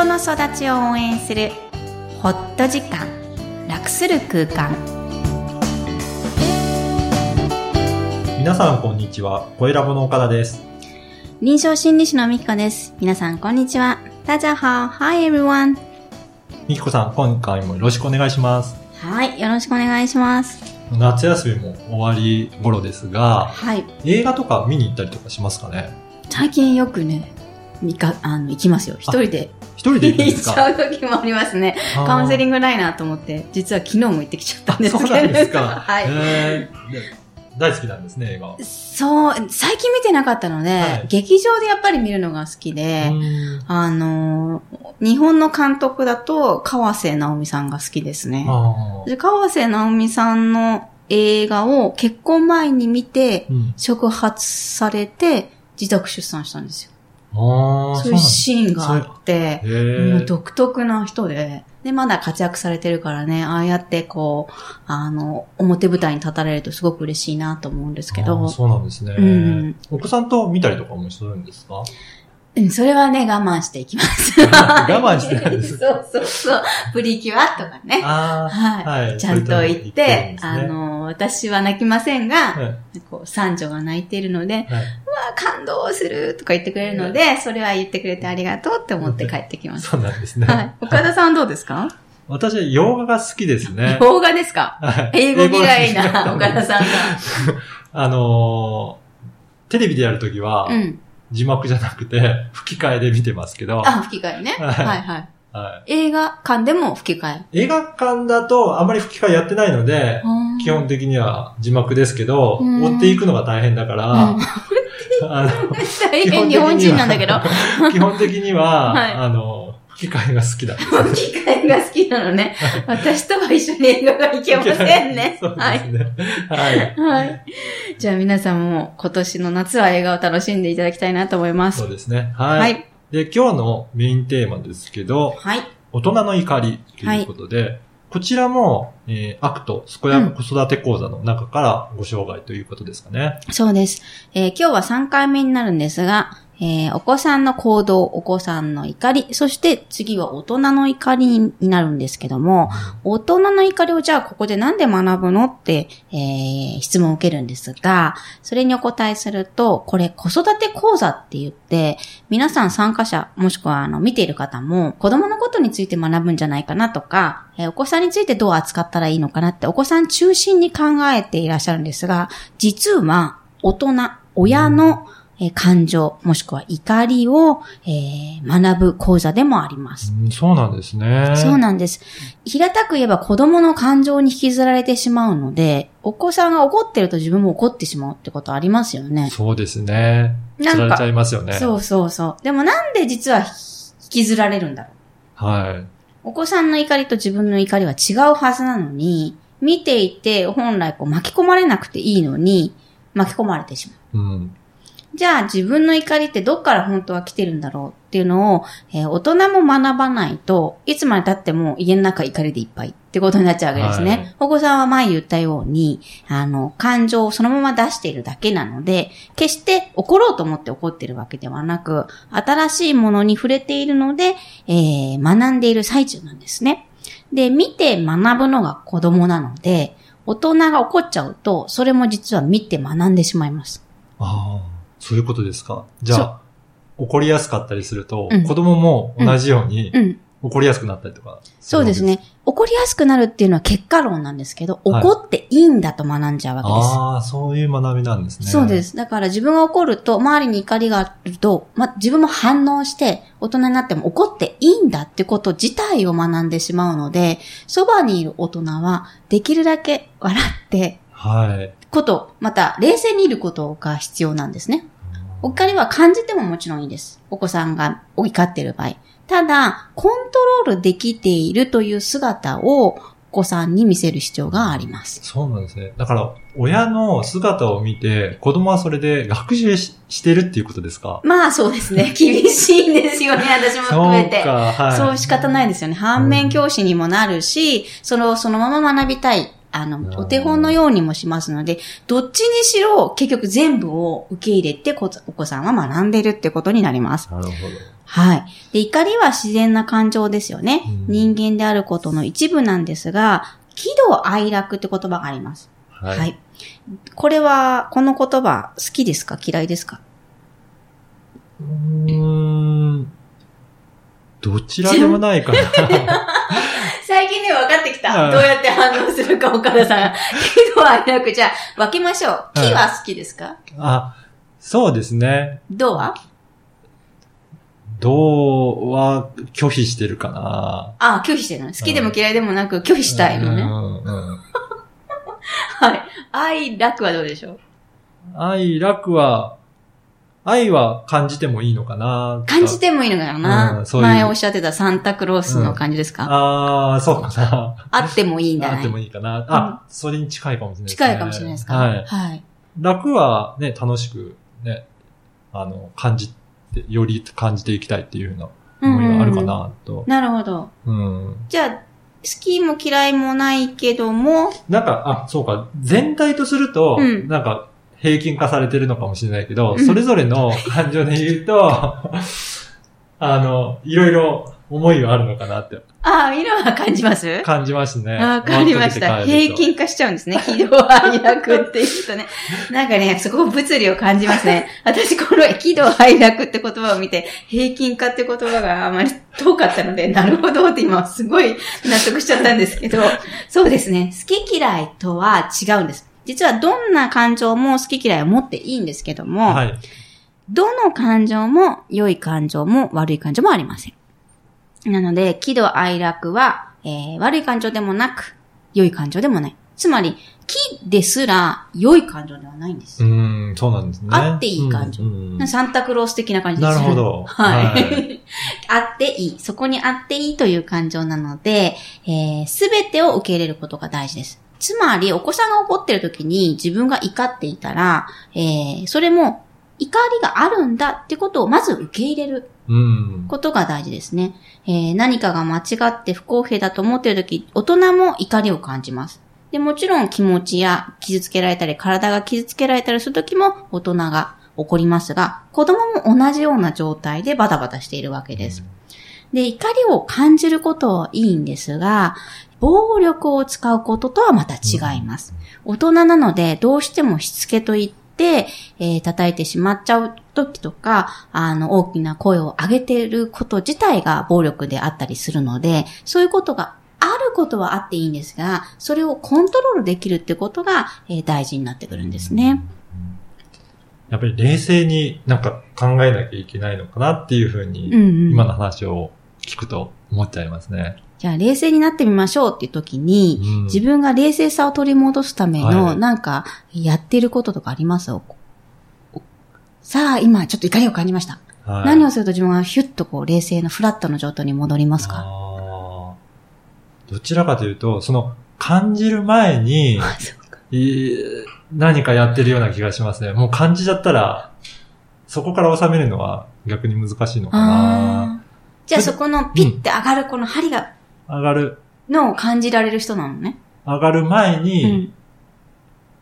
人の育ちを応援するホット時間楽する空間。皆さんこんにちは。声ラボの岡田です。臨床心理士のみきこです。皆さんこんにちは。大家好。Hi everyone みきこさん、今回もよろしくお願いします。はいよろしくお願いします。夏休みも終わり頃ですが、はい。映画とか見に行ったりとかしますかね？最近よくねみかあの行きますよ。一人で。一人で行 っちゃう時もありますね。カウンセリングないなと思って実は昨日も行ってきちゃったんです。けどそうなんですか。はい。大好きなんですね、映画。そう、最近見てなかったので、はい。劇場でやっぱり見るのが好きで、うん。あのー、日本の監督だと、川瀬直美さんが好きですね。あー。で川瀬直美さんの映画を結婚前に見て、うん。触発されて、自宅出産したんですよ。そういうシーンがあって、そう独特な人で、で、まだ活躍されてるからね、ああやってこう、あの、表舞台に立たれるとすごく嬉しいなと思うんですけど、そうなんですね、うん。お子さんと見たりとかもするんですか？うん、それはね、我慢していきます。我慢してるんです。そうそうそう。プリキュアとかね。あはい。はい。ちゃんと言って、ってるんですあねの、私は泣きませんが、あ、はい。こう、三女が泣いているので、はい感動するとか言ってくれるので、それは言ってくれてありがとうって思って帰ってきます。そうなんですね。はい。岡田さんどうですか？私は洋画が好きですね。洋画ですか？はい英語嫌いな岡田さんが。あのーテレビでやるときは、うん。字幕じゃなくて、吹き替えで見てますけど、あ、吹き替えね。はいはいはい。は映画館でも吹き替え？い、映画館だとあまり吹き替えやってないので、基本的には字幕ですけど、うん追っていくのが大変だから、うんあの大変日本人なんだけど。基本的には、はいあの、吹き替えが好きだ。吹き替えが好きなのね。私とは一緒に映画が行けませんね。そうはい。ですね。はい。はい。じゃあ皆さんも今年の夏は映画を楽しんでいただきたいなと思います。そうですね。はい。はい。で、今日のメインテーマですけど、はい。大人の怒りということで、こちらも、えー、アクト、健やか子育て講座の中からご紹介ということですかね。そうです。えー今日は3回目になるんですが、えーお子さんの行動、お子さんの怒り、そして次は大人の怒りになるんですけども、大人の怒りをじゃあここでなんで学ぶのって、えー質問を受けるんですが、それにお答えすると、これ子育て講座って言って、皆さん参加者、もしくはあの見ている方も子供のことについて学ぶんじゃないかなとか、えーお子さんについてどう扱ったらいいのかなってお子さん中心に考えていらっしゃるんですが、実は大人、親の、えー感情、もしくは怒りを、えー学ぶ講座でもあります。うんそうなんですね。そうなんです。平たく言えば子供の感情に引きずられてしまうので、お子さんが怒ってると自分も怒ってしまうってことありますよね。そうですね。なんか釣られちゃいますよね。そうそうそう。でもなんで実は引きずられるんだろう。はい。お子さんの怒りと自分の怒りは違うはずなのに、見ていて本来こう巻き込まれなくていいのに、巻き込まれてしまう。うん。じゃあ自分の怒りってどっから本当は来てるんだろうっていうのを、えー大人も学ばないといつまで経っても家の中怒りでいっぱいってことになっちゃうわけですね。はいお子さんは前言ったように、あの、感情をそのまま出しているだけなので、決して怒ろうと思って怒ってるわけではなく、新しいものに触れているので、えー学んでいる最中なんですね。で、見て学ぶのが子供なので、大人が怒っちゃうと、それも実は見て学んでしまいます。ああ、そういうことですか？じゃそあ、怒りやすかったりすると、うん子供も同じようにうん。怒りやすくなったりとか。そうです。ね。怒りやすくなるっていうのは結果論なんですけど、はい怒っていいんだと学んじゃうわけです。ああ、そういう学びなんですね。。そうですす。だから自分が怒ると、周りに怒りがあると、ま、自分も反応して、大人になっても怒っていいんだってこと自体を学んでしまうので、そばにいる大人は、できるだけ笑って、はい。こと、また、冷静にいることが必要なんですね。怒りは感じてももちろんいいです。お子さんが怒っている場合。ただ、コントロールできているという姿をお子さんに見せる必要があります。そうなんですね。だから、親の姿を見て、子供はそれで学習ししてるっていうことですか？まあそうですね。厳しいんですよね、私も含めて。そうか、はい。そう仕方ないですよね。反面教師にもなるし、その、そのまま学びたい。あの、ーお手本のようにもしますので、どっちにしろ結局全部を受け入れてこお子さんは学んでるってことになります。なるほど。はい。で、怒りは自然な感情ですよね。うん人間であることの一部なんですが、喜怒哀楽って言葉があります。ははい。これは、この言葉好きですか？嫌いですか？うーん。どちらでもないかな。最近ね、分かってきた。うんどうやって反応するか、岡田さん。喜怒哀楽、じゃあ、分けましょう。喜は好きですか、あ、そうですね。怒は？どうは拒否してるかな。あ、拒否してるの。好きでも嫌いでもなく拒否したいのね。うんうん はい。愛、楽はどうでしょう？愛、楽は、愛は感じてもいいのかな？感じてもいいのかな、うんそういう前おっしゃってたサンタクロースの感じですか、ああ、そうかな。あってもいいんだあってもね。いいかな。あ、それに近いかもしれないですね。近いかもしれないですか？はい。はい。楽はね、楽しくね、あの、感じて、より感じていきたいっていうような思いがあるかなと。なるほど。うん。じゃあ、好きも嫌いもないけども、なんか、あ、そうか、全体とすると、うんなんか、平均化されてるのかもしれないけど、うんそれぞれの感情で言うと、あの、いろいろ思いはあるのかなってああ、色は感じます？感じますね。わかりました。平均化しちゃうんですね。喜怒哀楽っていうとね。なんかね、そこ物理を感じますね。私、この喜怒哀楽って言葉を見て、平均化って言葉があまり遠かったので、なるほどって今すごい納得しちゃったんですけど、そうですね。好き嫌いとは違うんです。実はどんな感情も好き嫌いを持っていいんですけども、はい。どの感情も良い感情も悪い感情もありません。なので、喜怒哀楽は、えー悪い感情でもなく、良い感情でもない。つまり、喜ですら良い感情ではないんです。うーん、そうなんですね。あっていい感情うんうんサンタクロース的な感じですなるほど。はい。あっていい。そこにあっていいという感情なので、す、べ、てを受け入れることが大事です。つまり、お子さんが怒ってる時に自分が怒っていたら、えーそれも怒りがあるんだってことをまず受け入れるうん。ことが大事ですね。えー何かが間違って不公平だと思っている時、大人も怒りを感じます。で、もちろん気持ちや傷つけられたり、体が傷つけられたりする時も大人が怒りますが、子供も同じような状態でバタバタしているわけです。で、怒りを感じることはいいんですが、暴力を使うこととはまた違います。大人なので、どうしてもしつけと言って、えー叩いてしまっちゃう時とか、あの、大きな声を上げていること自体が暴力であったりするので、そういうことがあることはあっていいんですが、それをコントロールできるってことが、えー大事になってくるんですね。やっぱり冷静になんか考えなきゃいけないのかなっていうふううんに、うん。今の話を聞くと思っちゃいますね。じゃあ、冷静になってみましょうっていう時に、うん。自分が冷静さを取り戻すための、はい。なんか、やってることとかあります？おおさあ、今、ちょっと怒りを感じました。はい。何をすると自分はヒュッとこう、冷静なフラットの状態に戻りますか？どちらかというと、その、感じる前に、い何かやってるような気がしますね。もう感じちゃったら、そこから収めるのは逆に難しいのかな。じゃあそこのピッて上がるこの針が、上がる、のを感じられる人なのね。上がる前うに、ん。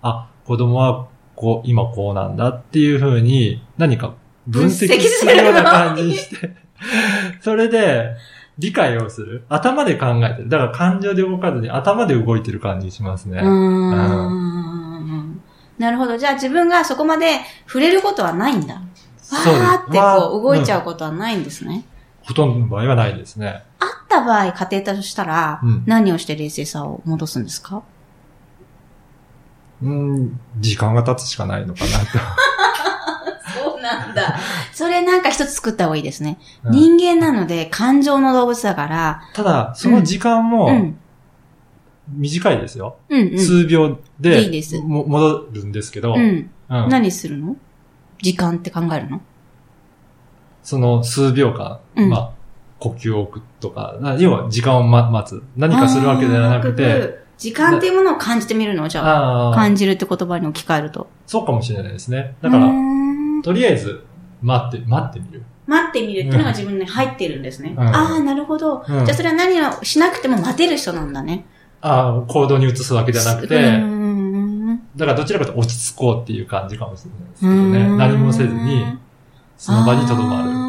あ、子供はこう、今こうなんだっていう風に、何か分析するような感じにして、それで、理解をする。頭で考えてる。だから感情で動かずに頭で動いてる感じしますね。うーん。なるほど。じゃあ自分がそこまで触れることはないんだ。わーってこう動いちゃんうことはないんですね。ほとんどの場合はないですね。あった場合、家庭としたらうん、何をして冷静さを戻すんですか？うん、時間が経つしかないのかな そうなんだ。それなんか一つ作った方がいいですね。と。うん人間なので感情の動物だから、ただ、その時間うもん。短いですよ。うんうん。数秒でいいですも戻るんですけど、うん。うん何するの？時間って考えるの？その数秒間、うんまあ、呼吸を置くとか、な要は時間を、ま、待つ。何かするわけではなくあて、ー、時間っていうものを感じてみるのじゃあ、ああ感じるって言葉に置き換えると。そうかもしれないですね。だからとりあえず、待って、待ってみる。待ってみるっていうのが自分に入ってるんですね。うんああ、なるほど。うんじゃあそれは何をしなくても待てる人なんだね。あ行動に移すわけじゃなくて、だからどちらかと落ち着こうっていう感じかもしれないですけどね。ん何もせずに、その場にとどまる。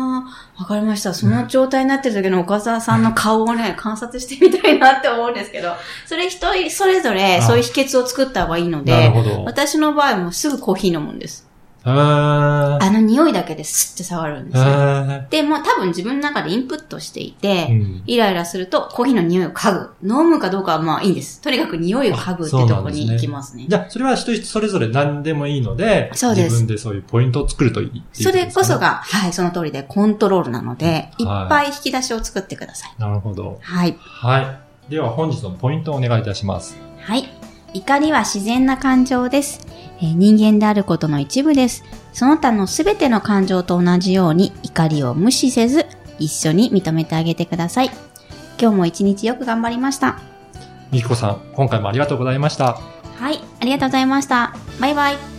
わかりました。その状態になってる時の岡沢さんの顔をね、観察してみたいなって思うんですけど、それ一人それぞれそういう秘訣を作った方がいいので。私の場合はもうすぐコーヒー飲むんです。あの匂いだけでスッて触るんですよ。へで、もう多分自分の中でインプットしていて、ーうんイライラするとコーヒーの匂いを嗅ぐ。飲むかどうかはまあいいんです。とにかく匂いを嗅ぐってとこに行きますね。じゃあ、それは人それぞれ何でもいいので、そうです自分でそういうポイントを作るといいっていうそれこそが。が、はい、その通りでコントロールなので、いっはいぱい引き出しを作ってください。なるほど。はい。はい。では本日のポイントをお願いいたします。はい。怒りは自然な感情です。えー人間であることの一部です。その他のすべての感情と同じように怒りを無視せず、一緒に認めてあげてください。今日も一日よく頑張りました。みきこさん、今回もありがとうございました。はい。ありがとうございました。バイバイ。